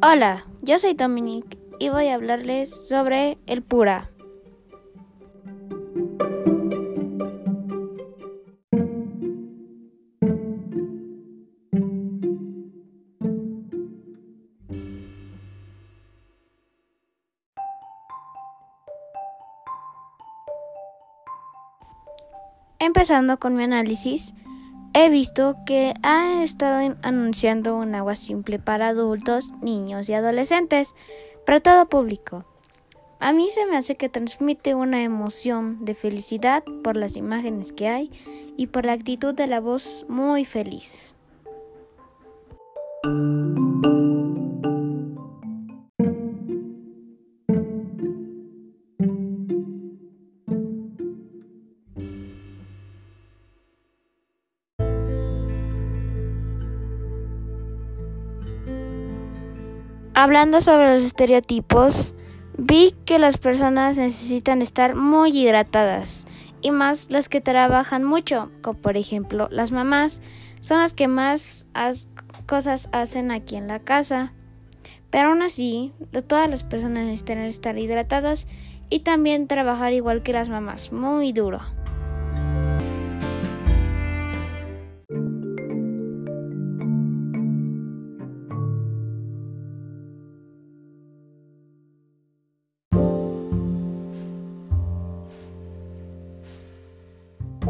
Hola, yo soy Dominic y voy a hablarles sobre el Pura. Empezando con mi análisis, He visto que ha estado anunciando un agua simple para adultos, niños y adolescentes, para todo público. A mí se me hace que transmite una emoción de felicidad por las imágenes que hay y por la actitud de la voz muy feliz. Hablando sobre los estereotipos, vi que las personas necesitan estar muy hidratadas y más las que trabajan mucho, como por ejemplo las mamás, son las que más cosas hacen aquí en la casa. Pero aún así, todas las personas necesitan estar hidratadas y también trabajar igual que las mamás, muy duro.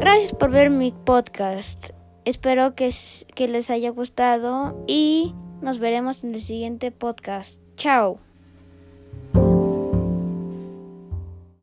Gracias por ver mi podcast. Espero que, les haya gustado y nos veremos en el siguiente podcast. Chao.